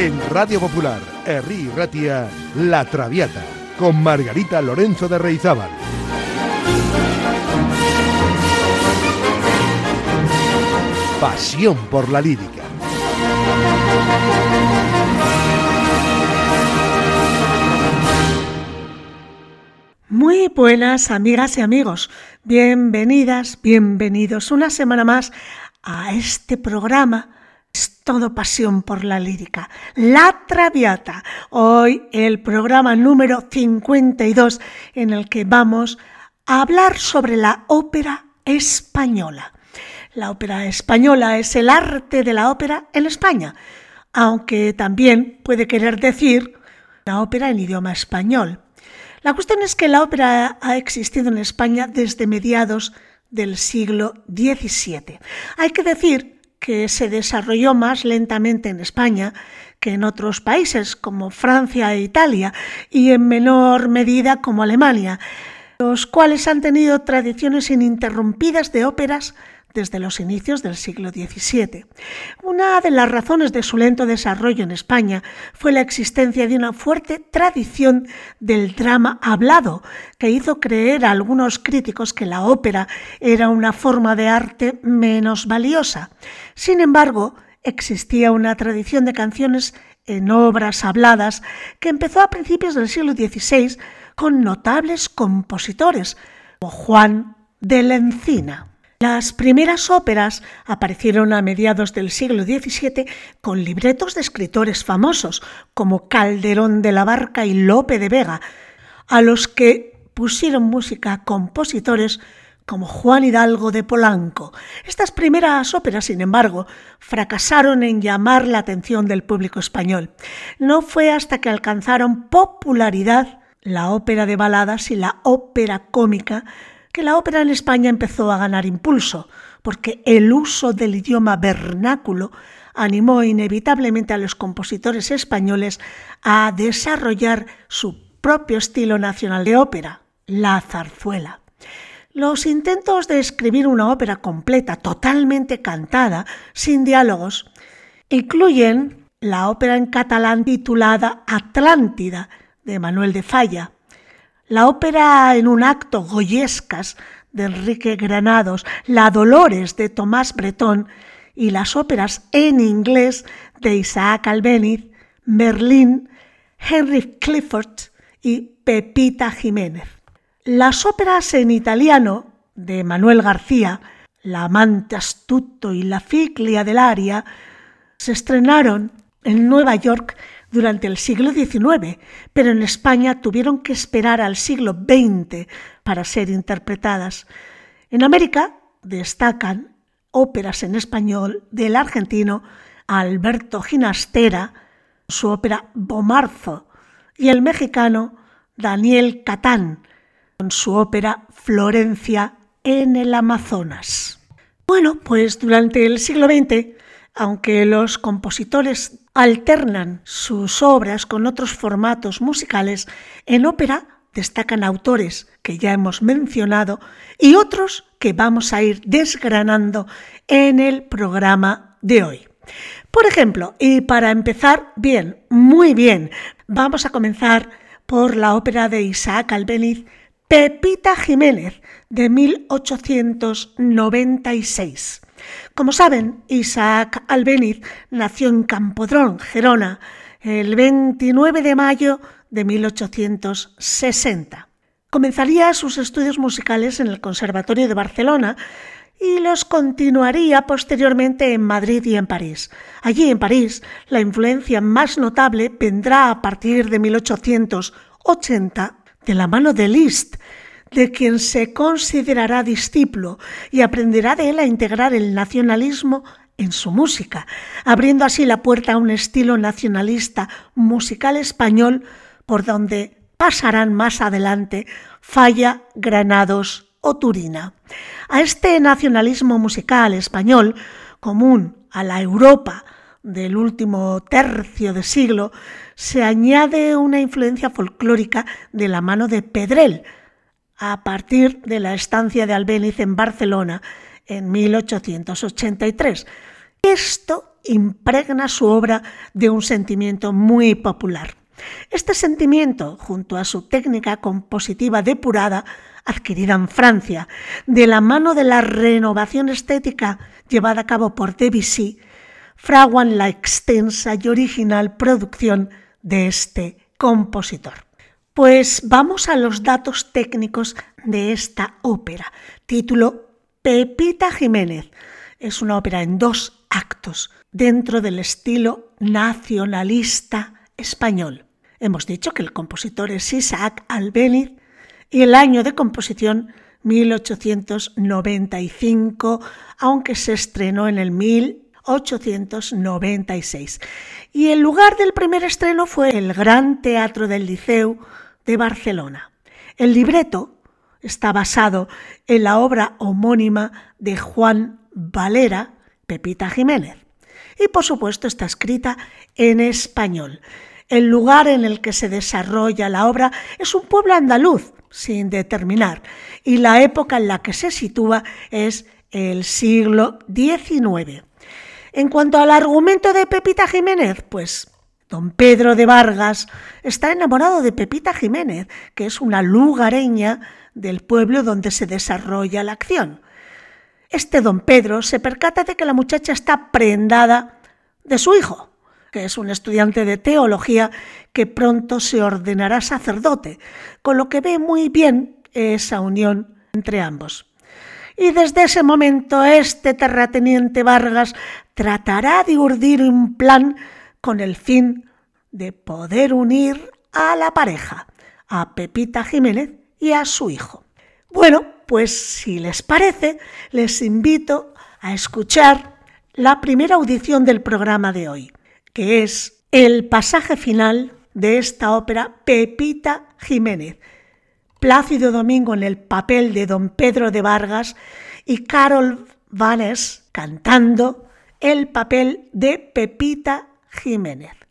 En Radio Popular, Herri Ratia, La Traviata, con Margarita Lorenzo de Reizábal. Pasión por la lírica. Muy buenas amigas y amigos, bienvenidas, bienvenidos una semana más a este programa. Es todo pasión por la lírica. La Traviata. Hoy el programa número 52 en el que vamos a hablar sobre la ópera española. La ópera española es el arte de la ópera en España, aunque también puede querer decir la ópera en idioma español. La cuestión es que la ópera ha existido en España desde mediados del siglo XVII. Hay que decir que se desarrolló más lentamente en España que en otros países como Francia e Italia y en menor medida como Alemania, los cuales han tenido tradiciones ininterrumpidas de óperas desde los inicios del siglo XVII. Una de las razones de su lento desarrollo en España fue la existencia de una fuerte tradición del drama hablado, que hizo creer a algunos críticos que la ópera era una forma de arte menos valiosa. Sin embargo, existía una tradición de canciones en obras habladas que empezó a principios del siglo XVI con notables compositores, como Juan de la Encina. Las primeras óperas aparecieron a mediados del siglo XVII con libretos de escritores famosos como Calderón de la Barca y Lope de Vega, a los que pusieron música compositores como Juan Hidalgo de Polanco. Estas primeras óperas, sin embargo, fracasaron en llamar la atención del público español. No fue hasta que alcanzaron popularidad la ópera de baladas y la ópera cómica la ópera en España empezó a ganar impulso, porque el uso del idioma vernáculo animó inevitablemente a los compositores españoles a desarrollar su propio estilo nacional de ópera, la zarzuela. Los intentos de escribir una ópera completa, totalmente cantada, sin diálogos, incluyen la ópera en catalán titulada Atlántida de Manuel de Falla, la ópera en un acto Goyescas de Enrique Granados, la Dolores de Tomás Bretón y las óperas en inglés de Isaac Albéniz, Merlín, Henry Clifford y Pepita Jiménez. Las óperas en italiano de Manuel García, La amante astuto y La figlia del aria, se estrenaron en Nueva York durante el siglo XIX, pero en España tuvieron que esperar al siglo XX para ser interpretadas. En América destacan óperas en español del argentino Alberto Ginastera, su ópera Bomarzo, y el mexicano Daniel Catán, con su ópera Florencia en el Amazonas. Bueno, pues durante el siglo XX, aunque los compositores alternan sus obras con otros formatos musicales, en ópera destacan autores que ya hemos mencionado y otros que vamos a ir desgranando en el programa de hoy. Por ejemplo, y para empezar bien, muy bien, vamos a comenzar por la ópera de Isaac Albéniz, Pepita Jiménez, de 1896. Como saben, Isaac Albéniz nació en Campodrón, Gerona, el 29 de mayo de 1860. Comenzaría sus estudios musicales en el Conservatorio de Barcelona y los continuaría posteriormente en Madrid y en París. Allí en París, la influencia más notable vendrá a partir de 1880 de la mano de Liszt, de quien se considerará discípulo y aprenderá de él a integrar el nacionalismo en su música, abriendo así la puerta a un estilo nacionalista musical español por donde pasarán más adelante Falla, Granados o Turina. A este nacionalismo musical español, común a la Europa del último tercio de siglo, se añade una influencia folclórica de la mano de Pedrel, a partir de la estancia de Albéniz en Barcelona en 1883 Esto impregna su obra de un sentimiento muy popular. Este sentimiento, junto a su técnica compositiva depurada, adquirida en Francia, de la mano de la renovación estética llevada a cabo por Debussy, fraguan la extensa y original producción de este compositor. Pues vamos a los datos técnicos de esta ópera. Título Pepita Jiménez. Es una ópera en dos actos dentro del estilo nacionalista español. Hemos dicho que el compositor es Isaac Albéniz y el año de composición 1895, aunque se estrenó en el 1896. Y el lugar del primer estreno fue el Gran Teatro del Liceu Barcelona. El libreto está basado en la obra homónima de Juan Valera, Pepita Jiménez. Y por supuesto está escrita en español. El lugar en el que se desarrolla la obra es un pueblo andaluz, sin determinar, y la época en la que se sitúa es el siglo XIX. En cuanto al argumento de Pepita Jiménez, pues don Pedro de Vargas está enamorado de Pepita Jiménez, que es una lugareña del pueblo donde se desarrolla la acción. Este don Pedro se percata de que la muchacha está prendada de su hijo, que es un estudiante de teología que pronto se ordenará sacerdote, con lo que ve muy bien esa unión entre ambos. Y desde ese momento este terrateniente Vargas tratará de urdir un plan con el fin de poder unir a la pareja, a Pepita Jiménez y a su hijo. Bueno, pues si les parece, les invito a escuchar la primera audición del programa de hoy que es el pasaje final de esta ópera Pepita Jiménez. Plácido Domingo en el papel de don Pedro de Vargas y Carol Vanes cantando el papel de Pepita Jiménez.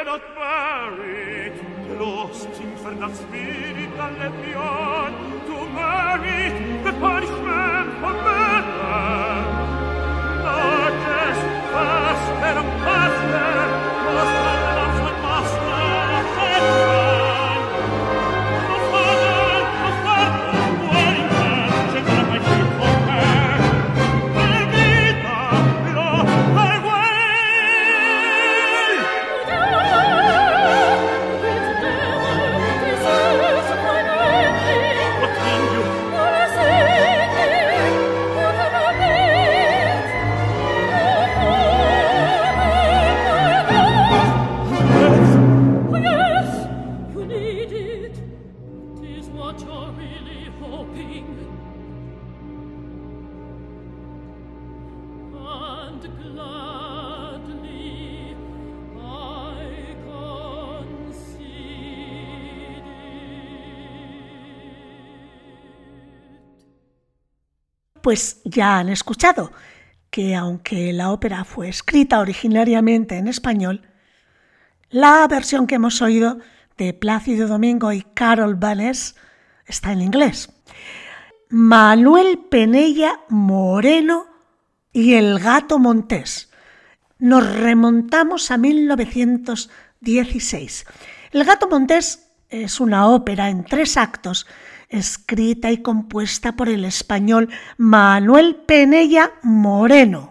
Cannot bear it. Lost infernal spirit and let me on to merit the punishment Pues ya han escuchado que aunque la ópera fue escrita originariamente en español, la versión que hemos oído de Plácido Domingo y Carol Banes está en inglés. Manuel Penella Moreno y el gato Montés. Nos remontamos a 1916. El gato Montés es una ópera en tres actos, escrita y compuesta por el español Manuel Penella Moreno.